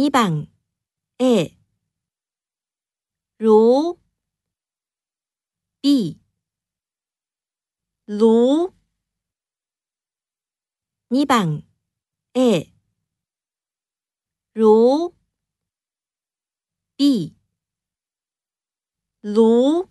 2番 A 如 B 如2番 A 如 B 如